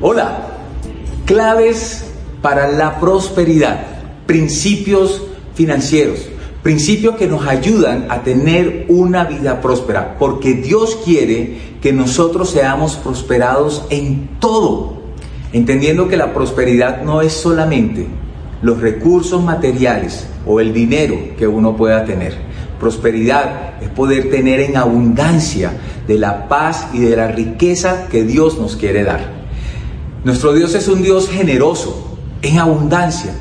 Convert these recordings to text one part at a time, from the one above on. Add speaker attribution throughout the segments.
Speaker 1: Hola, claves para la prosperidad, principios financieros, principios que nos ayudan a tener una vida próspera, porque Dios quiere que nosotros seamos prosperados en todo, entendiendo que la prosperidad no es solamente los recursos materiales o el dinero que uno pueda tener. Prosperidad es poder tener en abundancia de la paz y de la riqueza que Dios nos quiere dar. Nuestro Dios es un Dios generoso, en abundancia.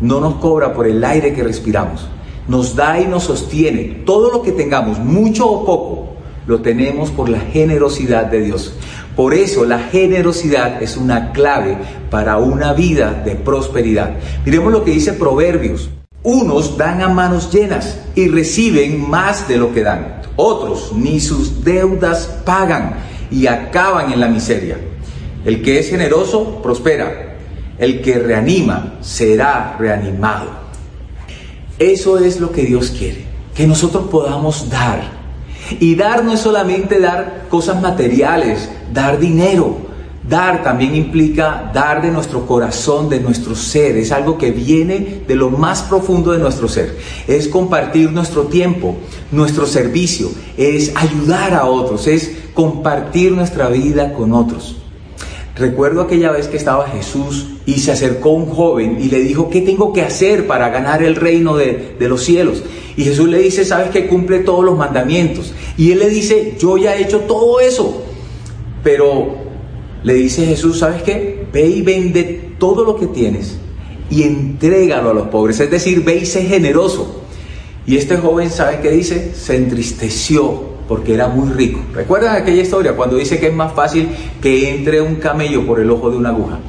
Speaker 1: No nos cobra por el aire que respiramos. Nos da y nos sostiene. Todo lo que tengamos, mucho o poco, lo tenemos por la generosidad de Dios. Por eso la generosidad es una clave para una vida de prosperidad. Miremos lo que dice Proverbios. Unos dan a manos llenas y reciben más de lo que dan. Otros ni sus deudas pagan y acaban en la miseria. El que es generoso prospera. El que reanima será reanimado. Eso es lo que Dios quiere, que nosotros podamos dar. Y dar no es solamente dar cosas materiales, dar dinero. Dar también implica dar de nuestro corazón, de nuestro ser. Es algo que viene de lo más profundo de nuestro ser. Es compartir nuestro tiempo, nuestro servicio. Es ayudar a otros. Es compartir nuestra vida con otros. Recuerdo aquella vez que estaba Jesús y se acercó un joven y le dijo, ¿qué tengo que hacer para ganar el reino de, de los cielos? Y Jesús le dice, sabes que cumple todos los mandamientos. Y él le dice, yo ya he hecho todo eso. Pero le dice Jesús, ¿sabes qué? Ve y vende todo lo que tienes y entrégalo a los pobres. Es decir, ve y sé generoso. Y este joven, ¿sabe qué dice? Se entristeció porque era muy rico. ¿Recuerdan aquella historia cuando dice que es más fácil que entre un camello por el ojo de una aguja?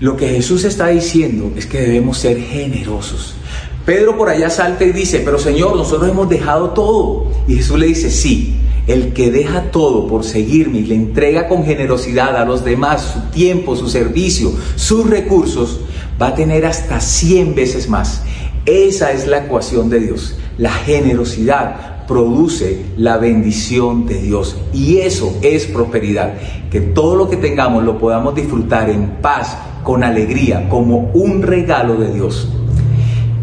Speaker 1: Lo que Jesús está diciendo es que debemos ser generosos. Pedro por allá salta y dice, pero Señor, nosotros hemos dejado todo. Y Jesús le dice, sí, el que deja todo por seguirme y le entrega con generosidad a los demás su tiempo, su servicio, sus recursos, va a tener hasta 100 veces más. Esa es la ecuación de Dios, la generosidad produce la bendición de Dios. Y eso es prosperidad. Que todo lo que tengamos lo podamos disfrutar en paz, con alegría, como un regalo de Dios.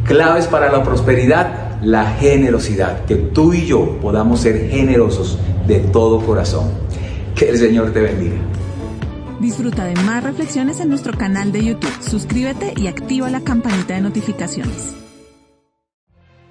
Speaker 1: Claves para la prosperidad, la generosidad. Que tú y yo podamos ser generosos de todo corazón. Que el Señor te bendiga.
Speaker 2: Disfruta de más reflexiones en nuestro canal de YouTube. Suscríbete y activa la campanita de notificaciones.